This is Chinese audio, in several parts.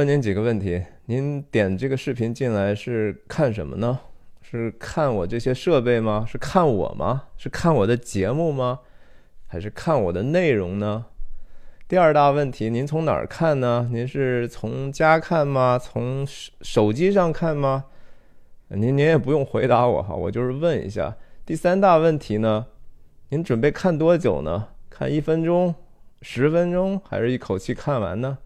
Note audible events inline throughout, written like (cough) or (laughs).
问您几个问题：您点这个视频进来是看什么呢？是看我这些设备吗？是看我吗？是看我的节目吗？还是看我的内容呢？第二大问题，您从哪儿看呢？您是从家看吗？从手机上看吗？您您也不用回答我哈，我就是问一下。第三大问题呢，您准备看多久呢？看一分钟、十分钟，还是一口气看完呢？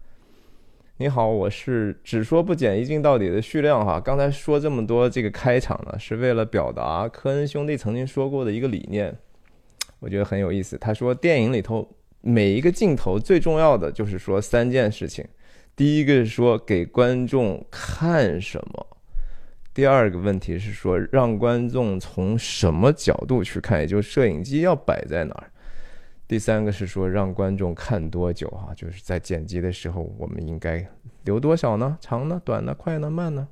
你好，我是只说不剪，一镜到底的旭亮哈。刚才说这么多这个开场呢，是为了表达科恩兄弟曾经说过的一个理念，我觉得很有意思。他说电影里头。每一个镜头最重要的就是说三件事情，第一个是说给观众看什么，第二个问题是说让观众从什么角度去看，也就是摄影机要摆在哪儿，第三个是说让观众看多久哈，就是在剪辑的时候我们应该留多少呢？长呢？短呢？快呢？慢呢？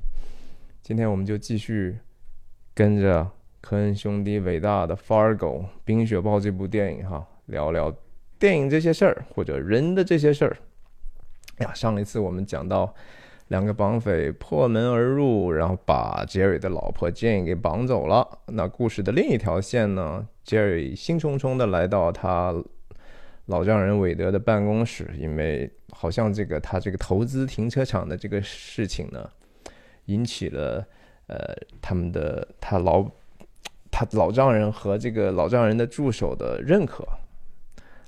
今天我们就继续跟着科恩兄弟伟大的《Fargo》冰雪暴这部电影哈聊聊。电影这些事儿，或者人的这些事儿，哎呀，上一次我们讲到两个绑匪破门而入，然后把杰瑞的老婆 Jane 给绑走了。那故事的另一条线呢，杰瑞兴冲冲的来到他老丈人韦德的办公室，因为好像这个他这个投资停车场的这个事情呢，引起了呃他们的他老他老丈人和这个老丈人的助手的认可。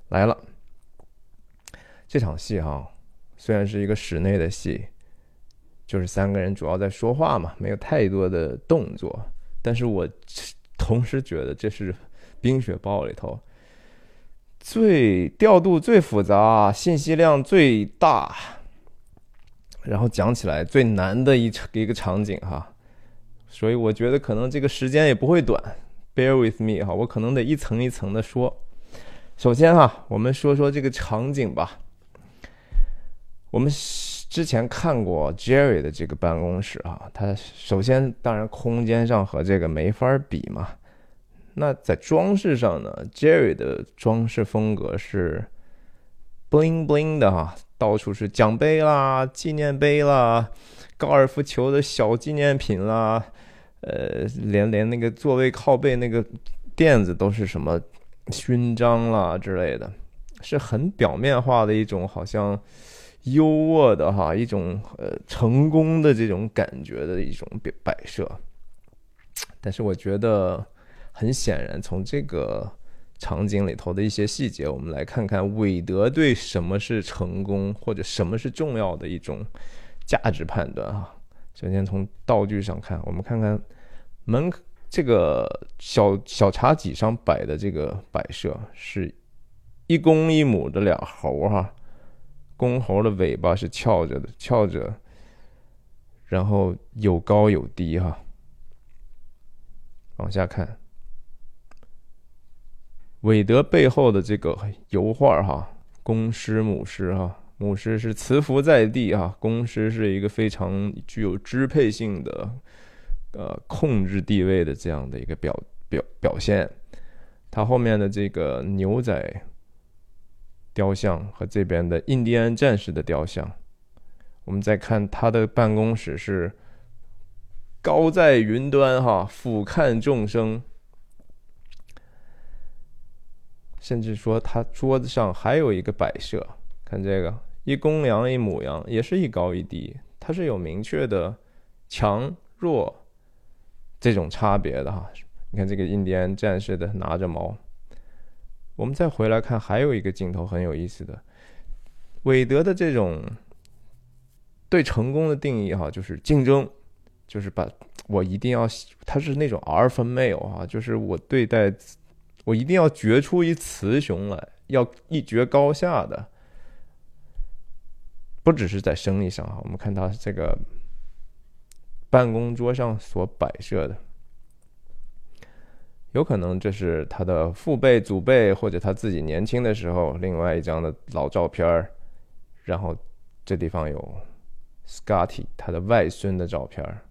来了，这场戏哈，虽然是一个室内的戏，就是三个人主要在说话嘛，没有太多的动作。但是我 (laughs) 同时觉得这是《冰雪暴》里头最调度最复杂、信息量最大，然后讲起来最难的一一个场景哈。所以我觉得可能这个时间也不会短。Bear with me 哈，我可能得一层一层的说。首先哈，我们说说这个场景吧。我们之前看过 Jerry 的这个办公室啊，它首先当然空间上和这个没法比嘛。那在装饰上呢，Jerry 的装饰风格是 bling bling 的哈，到处是奖杯啦、纪念碑啦、高尔夫球的小纪念品啦，呃，连连那个座位靠背那个垫子都是什么？勋章啦之类的，是很表面化的一种，好像优渥的哈，一种呃成功的这种感觉的一种摆摆设。但是我觉得很显然，从这个场景里头的一些细节，我们来看看韦德对什么是成功或者什么是重要的一种价值判断哈。首先从道具上看，我们看看门。这个小小茶几上摆的这个摆设是一公一母的俩猴哈，公猴的尾巴是翘着的，翘着，然后有高有低哈。往下看，韦德背后的这个油画哈，公狮母狮哈，母狮是慈服在地哈，公狮是一个非常具有支配性的。呃，控制地位的这样的一个表表表现，他后面的这个牛仔雕像和这边的印第安战士的雕像，我们再看他的办公室是高在云端哈，俯瞰众生，甚至说他桌子上还有一个摆设，看这个一公羊一母羊，也是一高一低，它是有明确的强弱。这种差别的哈，你看这个印第安战士的拿着矛。我们再回来看，还有一个镜头很有意思的，韦德的这种对成功的定义哈，就是竞争，就是把我一定要，他是那种阿尔法 male 哈，就是我对待我一定要决出一雌雄来，要一决高下的，不只是在生意上哈，我们看他这个。办公桌上所摆设的，有可能这是他的父辈、祖辈，或者他自己年轻的时候另外一张的老照片儿。然后这地方有 Scotty 他的外孙的照片儿。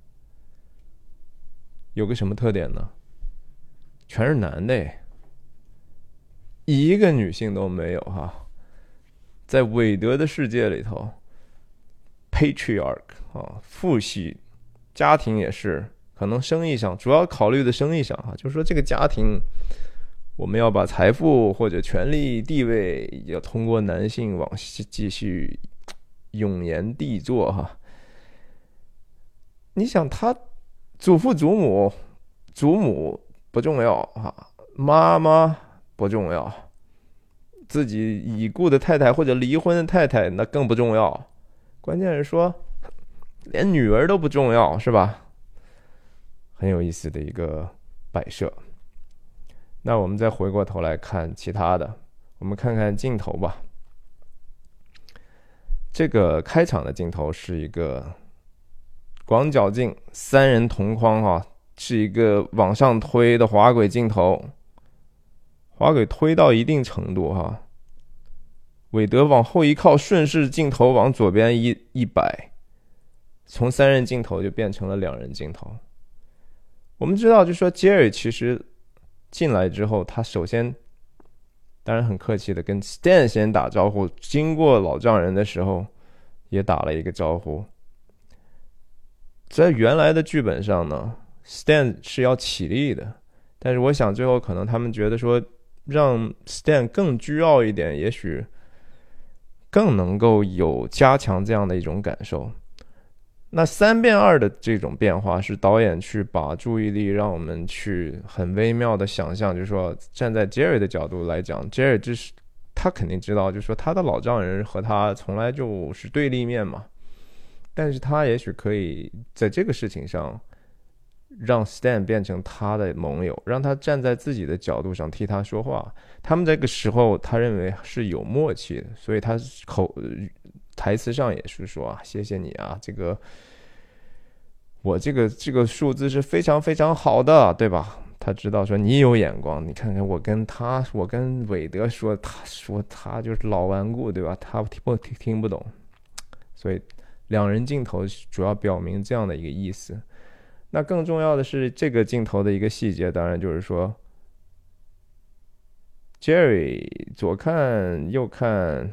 有个什么特点呢？全是男的，一个女性都没有哈。在韦德的世界里头。patriarch 啊，父系家庭也是，可能生意上主要考虑的生意上哈，就是说这个家庭我们要把财富或者权力地位要通过男性往继续永延帝座哈。你想他祖父祖母祖母不重要哈，妈妈不重要，自己已故的太太或者离婚的太太那更不重要。关键是说，连女儿都不重要，是吧？很有意思的一个摆设。那我们再回过头来看其他的，我们看看镜头吧。这个开场的镜头是一个广角镜，三人同框，哈，是一个往上推的滑轨镜头。滑轨推到一定程度，哈。韦德往后一靠，顺势镜头往左边一一摆，从三人镜头就变成了两人镜头。我们知道，就说杰瑞其实进来之后，他首先当然很客气的跟 Stan 先打招呼，经过老丈人的时候也打了一个招呼。在原来的剧本上呢，Stan 是要起立的，但是我想最后可能他们觉得说让 Stan 更倨傲一点，也许。更能够有加强这样的一种感受。那三变二的这种变化，是导演去把注意力让我们去很微妙的想象，就是说站在杰瑞的角度来讲，杰瑞这是他肯定知道，就是说他的老丈人和他从来就是对立面嘛，但是他也许可以在这个事情上。让 Stan 变成他的盟友，让他站在自己的角度上替他说话。他们这个时候，他认为是有默契的，所以他口台词上也是说啊，谢谢你啊，这个我这个这个数字是非常非常好的，对吧？他知道说你有眼光，你看看我跟他，我跟韦德说，他说他就是老顽固，对吧？他听不听不懂，所以两人镜头主要表明这样的一个意思。那更重要的是，这个镜头的一个细节，当然就是说，Jerry 左看右看，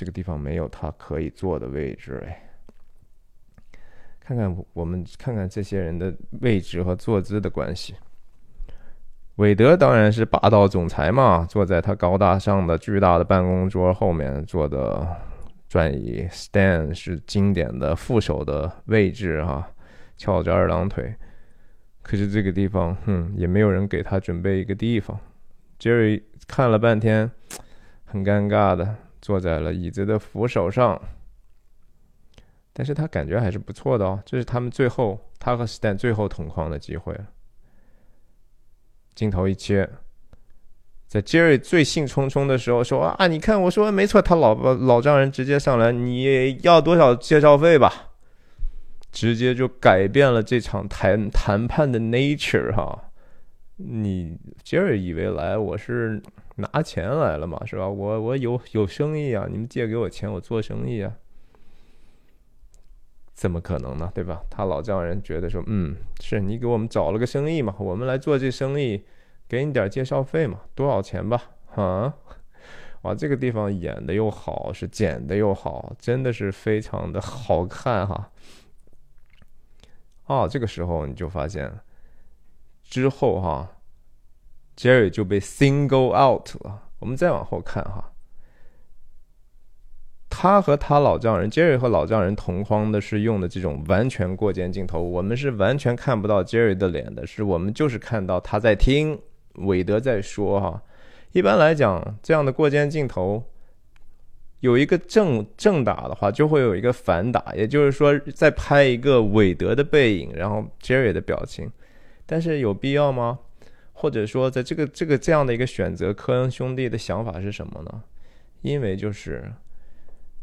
这个地方没有他可以坐的位置哎。看看我们看看这些人的位置和坐姿的关系。韦德当然是霸道总裁嘛，坐在他高大上的巨大的办公桌后面坐的转椅。Stan 是经典的副手的位置哈。翘着二郎腿，可是这个地方，哼，也没有人给他准备一个地方。Jerry 看了半天，很尴尬的坐在了椅子的扶手上，但是他感觉还是不错的哦。这是他们最后，他和 Stan 最后同框的机会。镜头一切，在 Jerry 最兴冲冲的时候说：“啊，你看，我说没错，他老老丈人直接上来，你要多少介绍费吧？”直接就改变了这场谈谈判的 nature 哈，你杰瑞以为来我是拿钱来了嘛，是吧？我我有有生意啊，你们借给我钱，我做生意啊，怎么可能呢？对吧？他老丈人觉得说，嗯，是你给我们找了个生意嘛，我们来做这生意，给你点介绍费嘛，多少钱吧？啊，(laughs) 哇，这个地方演的又好，是剪的又好，真的是非常的好看哈。哦，这个时候你就发现，之后哈，Jerry 就被 single out 了。我们再往后看哈，他和他老丈人 Jerry 和老丈人同框的是用的这种完全过肩镜头，我们是完全看不到 Jerry 的脸的，是我们就是看到他在听韦德在说哈。一般来讲，这样的过肩镜头。有一个正正打的话，就会有一个反打，也就是说，在拍一个韦德的背影，然后 Jerry 的表情。但是有必要吗？或者说，在这个这个这样的一个选择，科恩兄弟的想法是什么呢？因为就是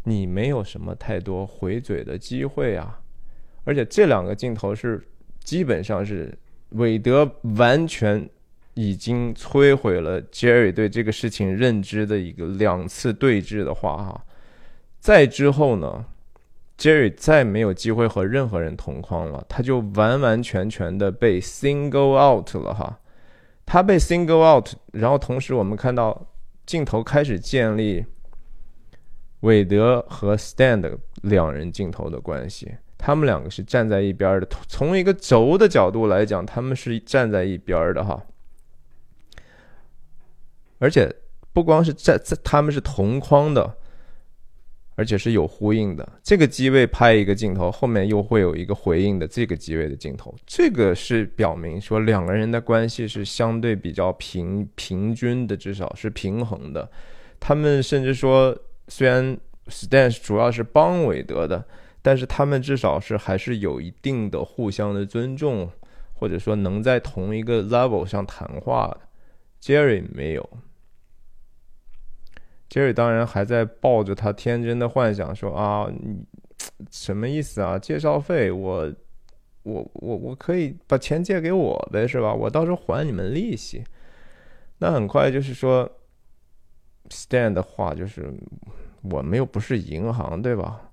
你没有什么太多回嘴的机会啊，而且这两个镜头是基本上是韦德完全。已经摧毁了杰瑞对这个事情认知的一个两次对峙的话，哈，再之后呢，Jerry 再没有机会和任何人同框了，他就完完全全的被 single out 了，哈，他被 single out，然后同时我们看到镜头开始建立韦德和 Stan 的两人镜头的关系，他们两个是站在一边的。从一个轴的角度来讲，他们是站在一边的哈。而且不光是在在，他们是同框的，而且是有呼应的。这个机位拍一个镜头，后面又会有一个回应的这个机位的镜头，这个是表明说两个人的关系是相对比较平平均的，至少是平衡的。他们甚至说。虽然 Stan 主要是帮韦德的，但是他们至少是还是有一定的互相的尊重，或者说能在同一个 level 上谈话的。Jerry 没有杰瑞当然还在抱着他天真的幻想说啊，你什么意思啊？介绍费我我我我可以把钱借给我呗，是吧？我到时候还你们利息。那很快就是说。Stan 的话就是，我们又不是银行，对吧？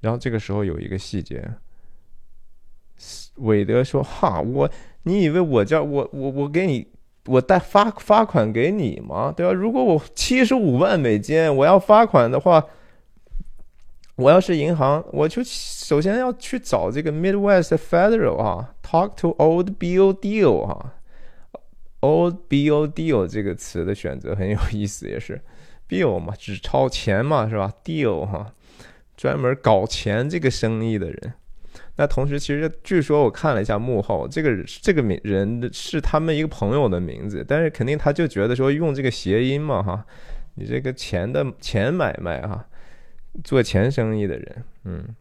然后这个时候有一个细节，韦德说：“哈，我，你以为我叫我我我给你我贷发发款给你吗？对吧？如果我七十五万美金我要发款的话，我要是银行，我就首先要去找这个 Midwest Federal 啊，Talk to Old Bill Deal 啊。” Old bill deal 这个词的选择很有意思，也是 bill 嘛，纸钞钱嘛，是吧？deal 哈，专门搞钱这个生意的人。那同时，其实据说我看了一下幕后，这个这个名人是他们一个朋友的名字，但是肯定他就觉得说用这个谐音嘛，哈，你这个钱的钱买卖哈，做钱生意的人，嗯。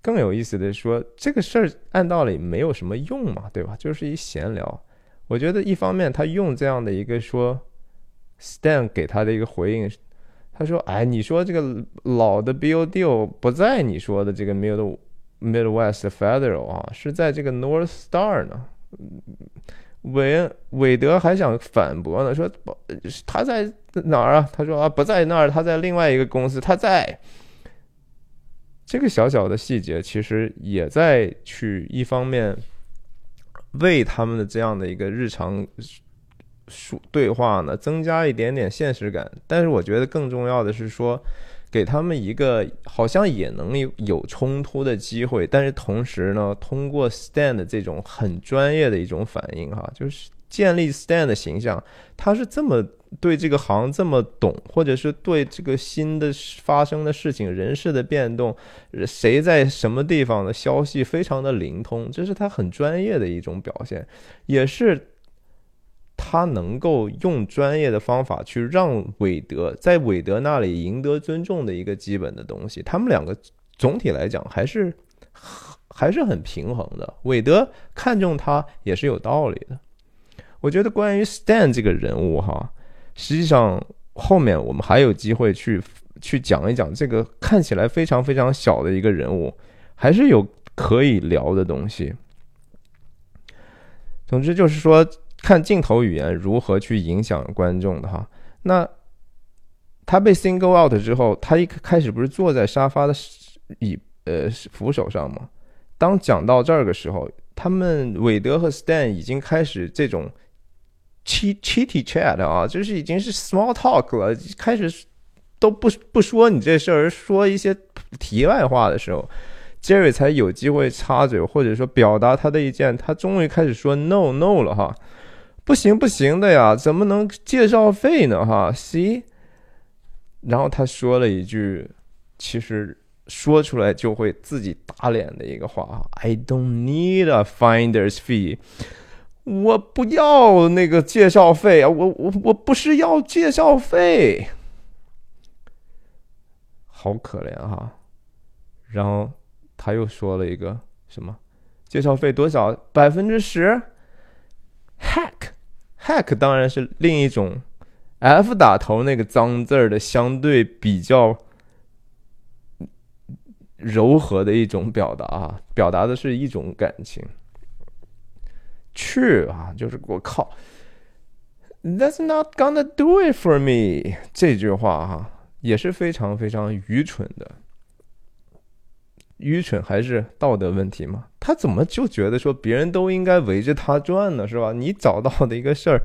更有意思的是说，这个事儿按道理没有什么用嘛，对吧？就是一闲聊。我觉得一方面他用这样的一个说，Stan 给他的一个回应，他说：“哎，你说这个老的 build 不在你说的这个 Mid Midwest Federal 啊，是在这个 North Star 呢。”韦韦德还想反驳呢，说：“，他在哪儿啊？”他说：“啊，不在那儿，他在另外一个公司，他在。”这个小小的细节，其实也在去一方面为他们的这样的一个日常说对话呢，增加一点点现实感。但是我觉得更重要的是说，给他们一个好像也能有有冲突的机会，但是同时呢，通过 Stand 这种很专业的一种反应，哈，就是建立 Stand 的形象，他是这么。对这个行这么懂，或者是对这个新的发生的事情、人事的变动，谁在什么地方的消息非常的灵通，这是他很专业的一种表现，也是他能够用专业的方法去让韦德在韦德那里赢得尊重的一个基本的东西。他们两个总体来讲还是还是很平衡的，韦德看中他也是有道理的。我觉得关于 Stan 这个人物哈。实际上，后面我们还有机会去去讲一讲这个看起来非常非常小的一个人物，还是有可以聊的东西。总之就是说，看镜头语言如何去影响观众的哈。那他被 single out 之后，他一开始不是坐在沙发的椅呃扶手上吗？当讲到这儿的时候，他们韦德和 Stan 已经开始这种。Ch chitty chat 啊，就是已经是 small talk 了，开始都不不说你这事儿，说一些题外话的时候，Jerry 才有机会插嘴，或者说表达他的意见。他终于开始说 no no 了哈，不行不行的呀，怎么能介绍费呢哈？See，然后他说了一句，其实说出来就会自己打脸的一个话：I don't need a finder's fee。我不要那个介绍费啊！我我我不是要介绍费，好可怜哈。然后他又说了一个什么？介绍费多少？百分之十？Hack，hack 当然是另一种 F 打头那个脏字儿的相对比较柔和的一种表达啊，表达的是一种感情。去啊！就是我靠，That's not gonna do it for me。这句话哈也是非常非常愚蠢的。愚蠢还是道德问题吗？他怎么就觉得说别人都应该围着他转呢？是吧？你找到的一个事儿，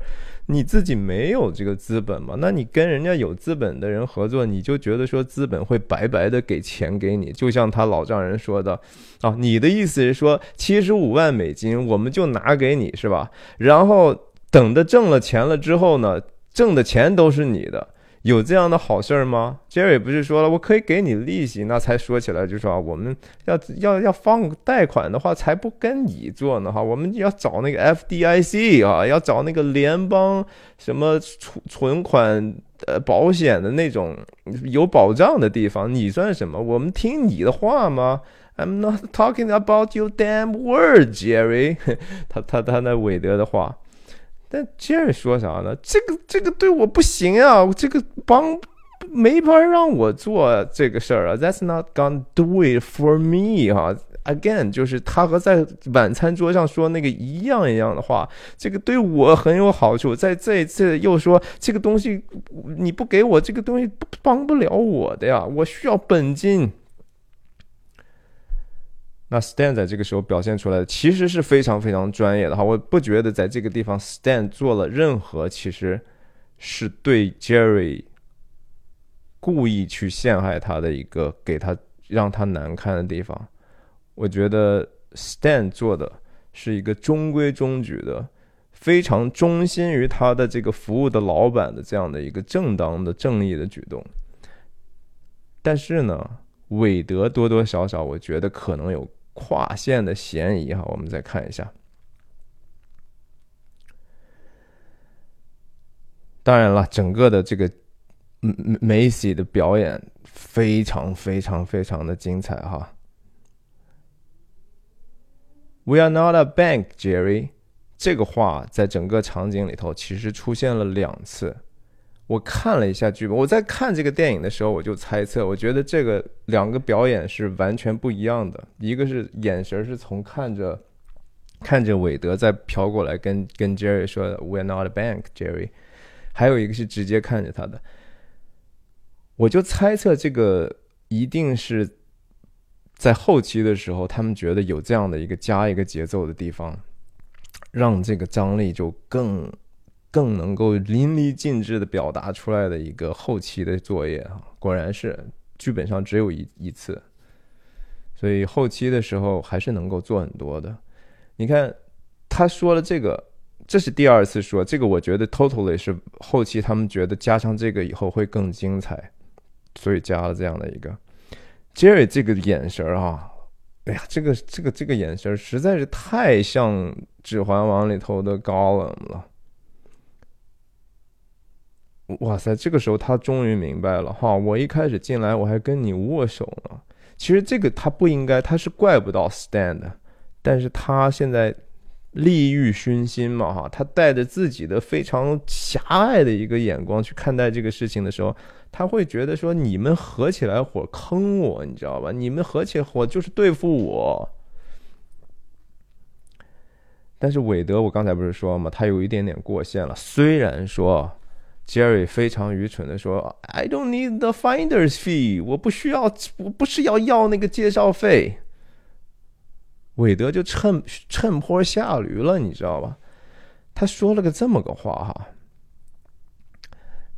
你自己没有这个资本嘛？那你跟人家有资本的人合作，你就觉得说资本会白白的给钱给你？就像他老丈人说的啊，你的意思是说七十五万美金我们就拿给你是吧？然后等的挣了钱了之后呢，挣的钱都是你的。有这样的好事儿吗？Jerry 不是说了，我可以给你利息，那才说起来就说啊，我们要要要放贷款的话，才不跟你做呢哈，我们要找那个 FDIC 啊，要找那个联邦什么存存款呃保险的那种有保障的地方，你算什么？我们听你的话吗？I'm not talking about your damn word, Jerry。(laughs) 他他他那韦德的话。但 Jerry 说啥呢？这个这个对我不行啊！这个帮没法让我做这个事儿啊。That's not gonna do it for me 哈。Again，就是他和在晚餐桌上说那个一样一样的话。这个对我很有好处。在这一次又说这个东西你不给我这个东西帮不了我的呀，我需要本金。那 Stan 在这个时候表现出来的其实是非常非常专业的哈，我不觉得在这个地方 Stan 做了任何其实是对 Jerry 故意去陷害他的一个给他让他难堪的地方。我觉得 Stan 做的是一个中规中矩的、非常忠心于他的这个服务的老板的这样的一个正当的正义的举动。但是呢，韦德多多少少我觉得可能有。跨线的嫌疑哈，我们再看一下。当然了，整个的这个梅西的表演非常非常非常的精彩哈。We are not a bank, Jerry。这个话在整个场景里头其实出现了两次。我看了一下剧本，我在看这个电影的时候，我就猜测，我觉得这个两个表演是完全不一样的。一个是眼神是从看着看着韦德在飘过来跟跟 Jerry 说的 "We're not a bank, Jerry"，还有一个是直接看着他的。我就猜测这个一定是在后期的时候，他们觉得有这样的一个加一个节奏的地方，让这个张力就更。更能够淋漓尽致的表达出来的一个后期的作业啊，果然是剧本上只有一一次，所以后期的时候还是能够做很多的。你看他说了这个，这是第二次说这个，我觉得 totally 是后期他们觉得加上这个以后会更精彩，所以加了这样的一个 Jerry 这个眼神啊，哎呀，这个这个这个眼神实在是太像《指环王》里头的高冷了。哇塞！这个时候他终于明白了哈，我一开始进来我还跟你握手呢。其实这个他不应该，他是怪不到 Stand，的但是他现在利欲熏心嘛哈，他带着自己的非常狭隘的一个眼光去看待这个事情的时候，他会觉得说你们合起来伙坑我，你知道吧？你们合起伙就是对付我。但是韦德，我刚才不是说嘛，他有一点点过线了，虽然说。Jerry 非常愚蠢的说：“I don't need the finder's fee，我不需要，我不是要要那个介绍费。”韦德就趁趁坡下驴了，你知道吧？他说了个这么个话哈，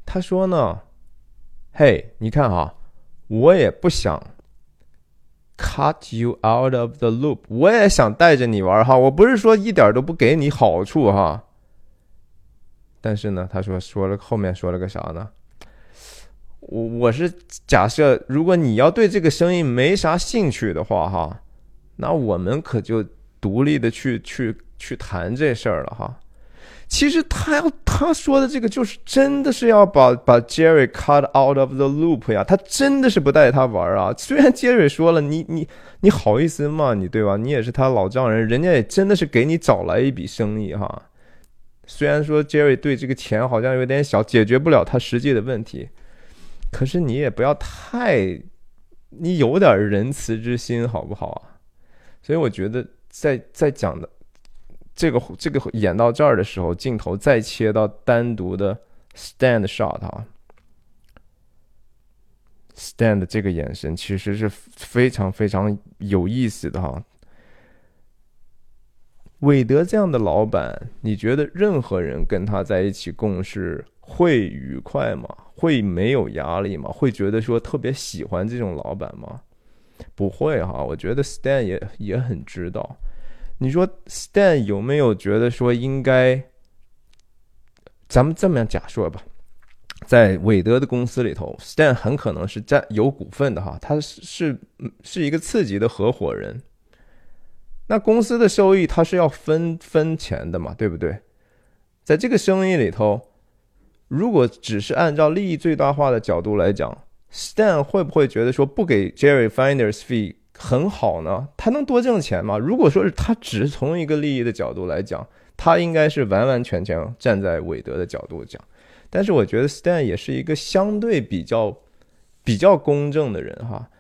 他说呢：“嘿，你看哈，我也不想 cut you out of the loop，我也想带着你玩哈，我不是说一点都不给你好处哈。”但是呢，他说说了后面说了个啥呢？我我是假设，如果你要对这个生意没啥兴趣的话，哈，那我们可就独立的去去去谈这事儿了，哈。其实他要他说的这个，就是真的是要把把 Jerry cut out of the loop 呀，他真的是不带他玩啊。虽然 Jerry 说了，你你你好意思吗？你对吧？你也是他老丈人，人家也真的是给你找来一笔生意，哈。虽然说 Jerry 对这个钱好像有点小，解决不了他实际的问题，可是你也不要太，你有点仁慈之心好不好啊？所以我觉得在在讲的这个这个演到这儿的时候，镜头再切到单独的 stand shot 啊，stand 这个眼神其实是非常非常有意思的哈。韦德这样的老板，你觉得任何人跟他在一起共事会愉快吗？会没有压力吗？会觉得说特别喜欢这种老板吗？不会哈，我觉得 Stan 也也很知道。你说 Stan 有没有觉得说应该？咱们这么样假设吧，在韦德的公司里头，Stan 很可能是占有股份的哈，他是是是一个次级的合伙人。那公司的收益他是要分分钱的嘛，对不对？在这个生意里头，如果只是按照利益最大化的角度来讲，Stan 会不会觉得说不给 Jerry Finders fee 很好呢？他能多挣钱吗？如果说是他只从一个利益的角度来讲。他应该是完完全全站在韦德的角度讲，但是我觉得 Stan 也是一个相对比较比较公正的人哈。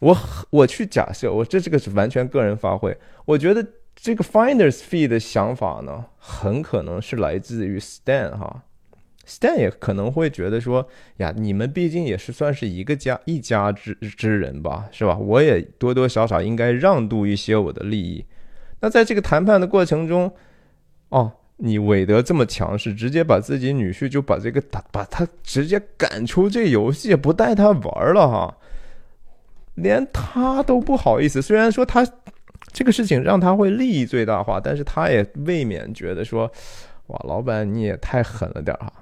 我我去假设，我这这个是完全个人发挥。我觉得这个 Finders Fee 的想法呢，很可能是来自于 Stan 哈。Stan 也可能会觉得说，呀，你们毕竟也是算是一个家一家之之人吧，是吧？我也多多少少应该让渡一些我的利益。那在这个谈判的过程中，哦，你韦德这么强势，直接把自己女婿就把这个打，把他直接赶出这游戏，不带他玩了哈，连他都不好意思。虽然说他这个事情让他会利益最大化，但是他也未免觉得说，哇，老板你也太狠了点儿哈。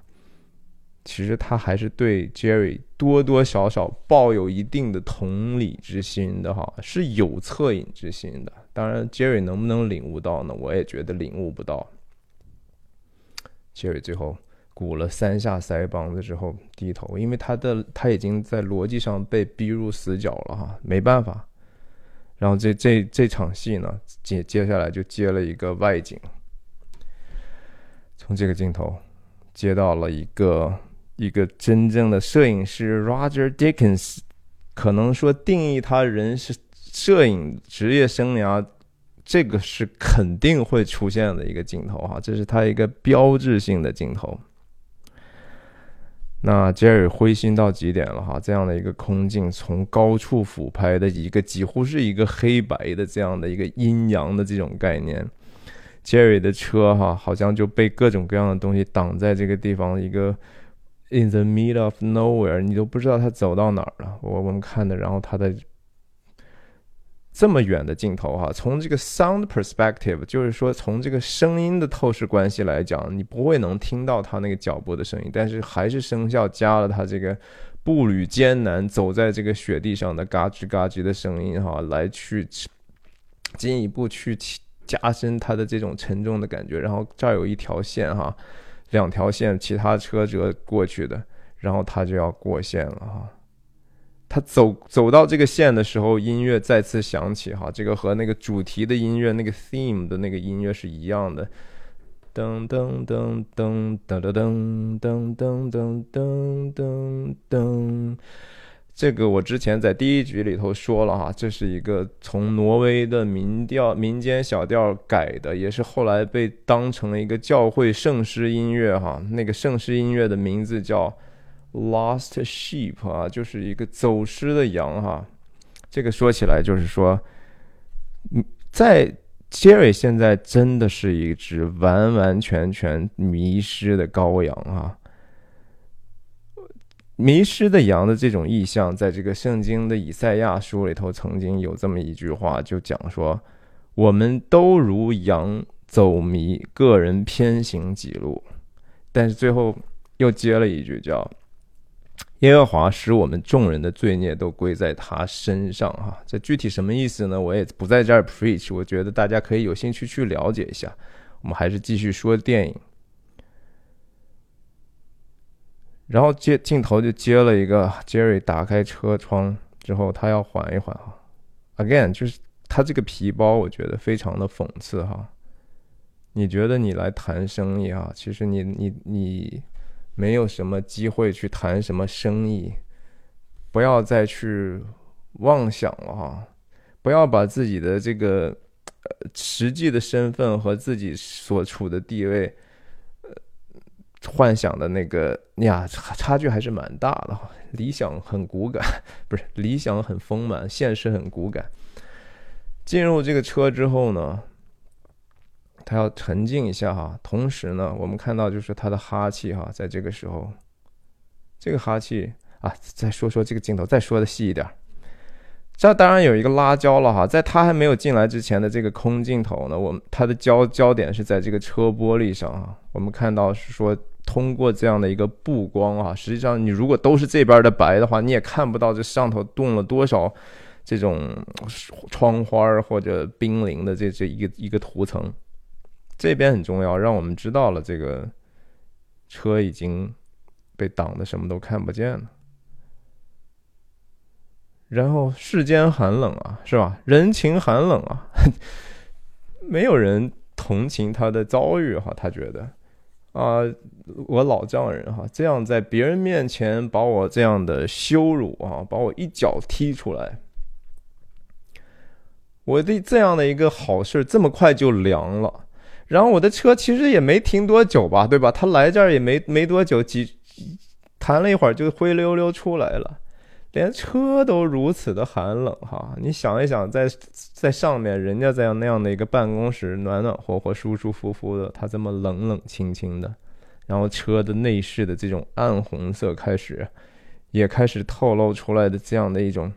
其实他还是对 Jerry 多多少少抱有一定的同理之心的哈，是有恻隐之心的。当然，Jerry 能不能领悟到呢？我也觉得领悟不到。杰瑞最后鼓了三下腮帮子之后低头，因为他的他已经在逻辑上被逼入死角了哈，没办法。然后这这这场戏呢，接接下来就接了一个外景，从这个镜头接到了一个一个真正的摄影师 Roger Dickens，可能说定义他人是摄影职业生涯。这个是肯定会出现的一个镜头哈，这是他一个标志性的镜头。那杰瑞灰心到极点了哈，这样的一个空镜，从高处俯拍的一个几乎是一个黑白的这样的一个阴阳的这种概念。杰瑞的车哈，好像就被各种各样的东西挡在这个地方，一个 in the middle of nowhere，你都不知道他走到哪儿了。我我们看的，然后他的。这么远的镜头哈，从这个 sound perspective，就是说从这个声音的透视关系来讲，你不会能听到他那个脚步的声音，但是还是声效加了他这个步履艰难走在这个雪地上的嘎吱嘎吱的声音哈，来去进一步去加深他的这种沉重的感觉。然后这儿有一条线哈，两条线，其他车辙过去的，然后他就要过线了哈。他走走到这个线的时候，音乐再次响起，哈，这个和那个主题的音乐，那个 theme 的那个音乐是一样的，噔噔噔噔噔噔噔噔噔噔噔噔噔。这个我之前在第一局里头说了哈，这是一个从挪威的民调民间小调改的，也是后来被当成了一个教会圣诗音乐哈。那个圣诗音乐的名字叫。Lost sheep 啊，就是一个走失的羊哈。这个说起来就是说，嗯在 Jerry 现在真的是一只完完全全迷失的羔羊啊。迷失的羊的这种意象，在这个圣经的以赛亚书里头，曾经有这么一句话，就讲说：我们都如羊走迷，个人偏行己路。但是最后又接了一句叫。耶和华使我们众人的罪孽都归在他身上，哈，这具体什么意思呢？我也不在这儿 preach，我觉得大家可以有兴趣去了解一下。我们还是继续说电影，然后接镜头就接了一个 Jerry 打开车窗之后，他要缓一缓啊。Again，就是他这个皮包，我觉得非常的讽刺哈。你觉得你来谈生意啊？其实你你你。没有什么机会去谈什么生意，不要再去妄想了哈！不要把自己的这个呃实际的身份和自己所处的地位，呃，幻想的那个呀，差差距还是蛮大的。理想很骨感，(laughs) 不是理想很丰满，现实很骨感。进入这个车之后呢，他要沉静一下哈。同时呢，我们看到就是他的哈气哈，在这个时候，这个哈气啊，再说说这个镜头，再说的细一点。这当然有一个拉焦了哈，在他还没有进来之前的这个空镜头呢，我们它的焦焦点是在这个车玻璃上啊。我们看到是说，通过这样的一个布光啊，实际上你如果都是这边的白的话，你也看不到这上头动了多少这种窗花或者冰凌的这这一个一个涂层。这边很重要，让我们知道了这个车已经被挡的什么都看不见了。然后世间寒冷啊，是吧？人情寒冷啊，(laughs) 没有人同情他的遭遇哈。他觉得啊，我老丈人哈，这样在别人面前把我这样的羞辱啊，把我一脚踢出来，我的这样的一个好事这么快就凉了。然后我的车其实也没停多久吧，对吧？他来这儿也没没多久，几谈了一会儿就灰溜溜出来了。连车都如此的寒冷哈，你想一想，在在上面，人家在那样的一个办公室，暖暖和和、舒舒服服的，他这么冷冷清清的，然后车的内饰的这种暗红色开始，也开始透露出来的这样的一种，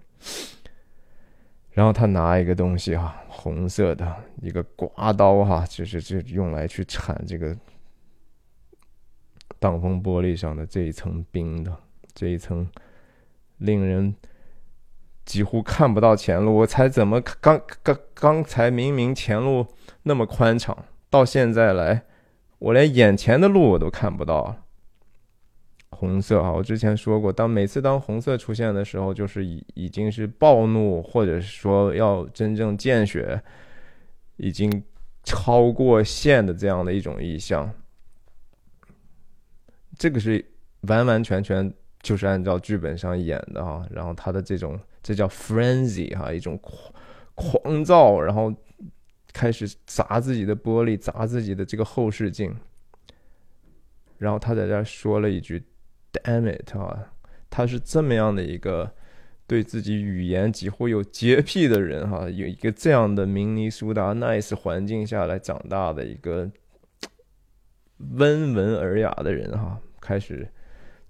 然后他拿一个东西哈，红色的一个刮刀哈，就是就用来去铲这个挡风玻璃上的这一层冰的这一层。令人几乎看不到前路，我才怎么刚刚刚才明明前路那么宽敞，到现在来，我连眼前的路我都看不到了。红色啊，我之前说过，当每次当红色出现的时候，就是已已经是暴怒，或者说要真正见血，已经超过线的这样的一种意象。这个是完完全全。就是按照剧本上演的啊，然后他的这种这叫 frenzy 哈，一种狂狂躁，然后开始砸自己的玻璃，砸自己的这个后视镜，然后他在这说了一句 “damn it” 啊，他是这么样的一个对自己语言几乎有洁癖的人哈，有一个这样的明尼苏达 nice 环境下来长大的一个温文尔雅的人哈，开始。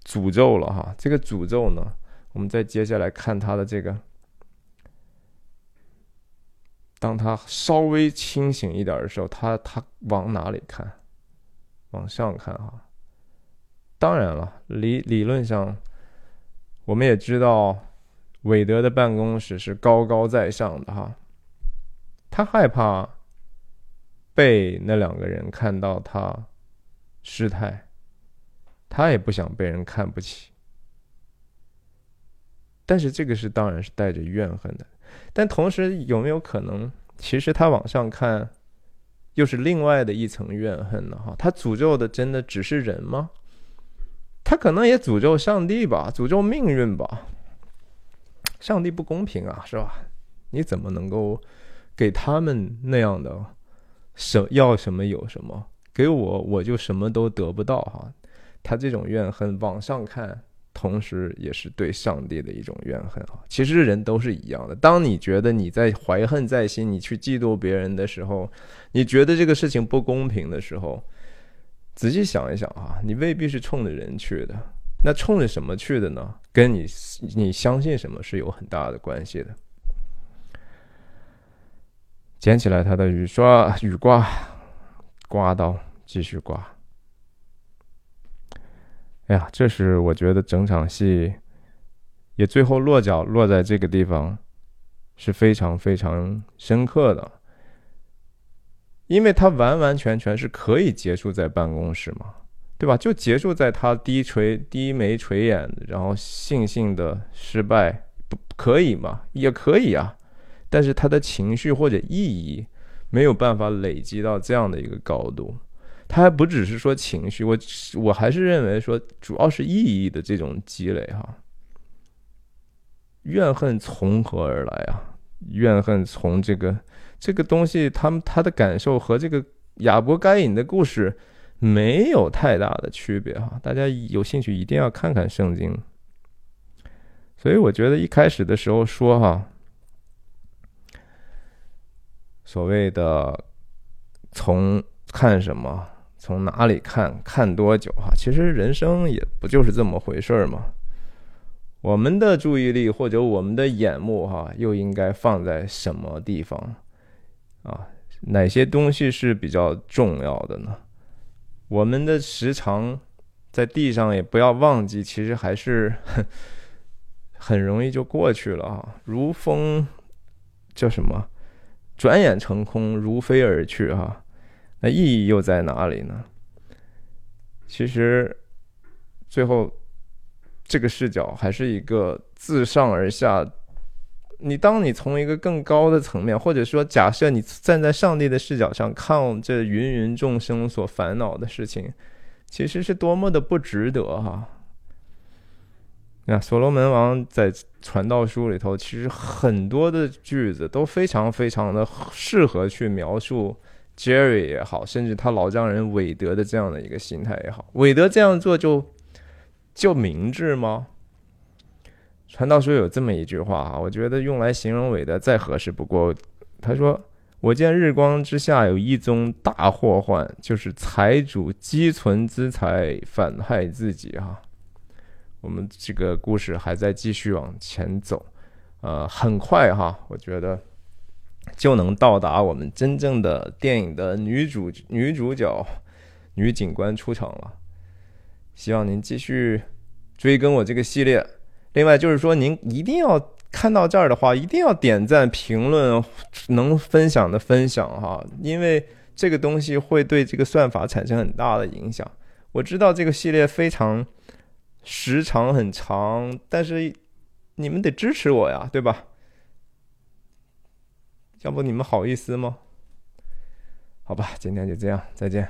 诅咒了哈，这个诅咒呢，我们再接下来看他的这个，当他稍微清醒一点的时候，他他往哪里看？往上看哈。当然了，理理论上，我们也知道，韦德的办公室是高高在上的哈，他害怕被那两个人看到他失态。他也不想被人看不起，但是这个是当然是带着怨恨的。但同时有没有可能，其实他往上看，又是另外的一层怨恨呢？哈，他诅咒的真的只是人吗？他可能也诅咒上帝吧，诅咒命运吧。上帝不公平啊，是吧？你怎么能够给他们那样的什要什么有什么，给我我就什么都得不到哈？他这种怨恨往上看，同时也是对上帝的一种怨恨啊。其实人都是一样的。当你觉得你在怀恨在心，你去嫉妒别人的时候，你觉得这个事情不公平的时候，仔细想一想啊，你未必是冲着人去的。那冲着什么去的呢？跟你你相信什么是有很大的关系的。捡起来他的雨刷雨刮，刮刀继续刮。哎呀，这是我觉得整场戏也最后落脚落在这个地方是非常非常深刻的，因为他完完全全是可以结束在办公室嘛，对吧？就结束在他低垂低眉垂眼，然后悻悻的失败，不可以吗？也可以啊，但是他的情绪或者意义没有办法累积到这样的一个高度。他还不只是说情绪，我我还是认为说，主要是意义的这种积累哈。怨恨从何而来啊？怨恨从这个这个东西，他们他的感受和这个亚伯该隐的故事没有太大的区别哈。大家有兴趣一定要看看圣经。所以我觉得一开始的时候说哈，所谓的从看什么，从哪里看，看多久哈，其实人生也不就是这么回事儿嘛？我们的注意力或者我们的眼目哈，又应该放在什么地方啊？哪些东西是比较重要的呢？我们的时长在地上也不要忘记，其实还是很容易就过去了啊，如风叫什么？转眼成空，如飞而去哈。那意义又在哪里呢？其实最后。这个视角还是一个自上而下。你当你从一个更高的层面，或者说假设你站在上帝的视角上看这芸芸众生所烦恼的事情，其实是多么的不值得哈。那所罗门王在传道书里头，其实很多的句子都非常非常的适合去描述 Jerry 也好，甚至他老丈人韦德的这样的一个心态也好。韦德这样做就。就明智吗？传道书有这么一句话啊，我觉得用来形容韦德再合适不过。他说：“我见日光之下有一宗大祸患，就是财主积存资财，反害自己。”哈，我们这个故事还在继续往前走，呃，很快哈，我觉得就能到达我们真正的电影的女主女主角女警官出场了。希望您继续追跟我这个系列。另外就是说，您一定要看到这儿的话，一定要点赞、评论，能分享的分享哈，因为这个东西会对这个算法产生很大的影响。我知道这个系列非常时长很长，但是你们得支持我呀，对吧？要不你们好意思吗？好吧，今天就这样，再见。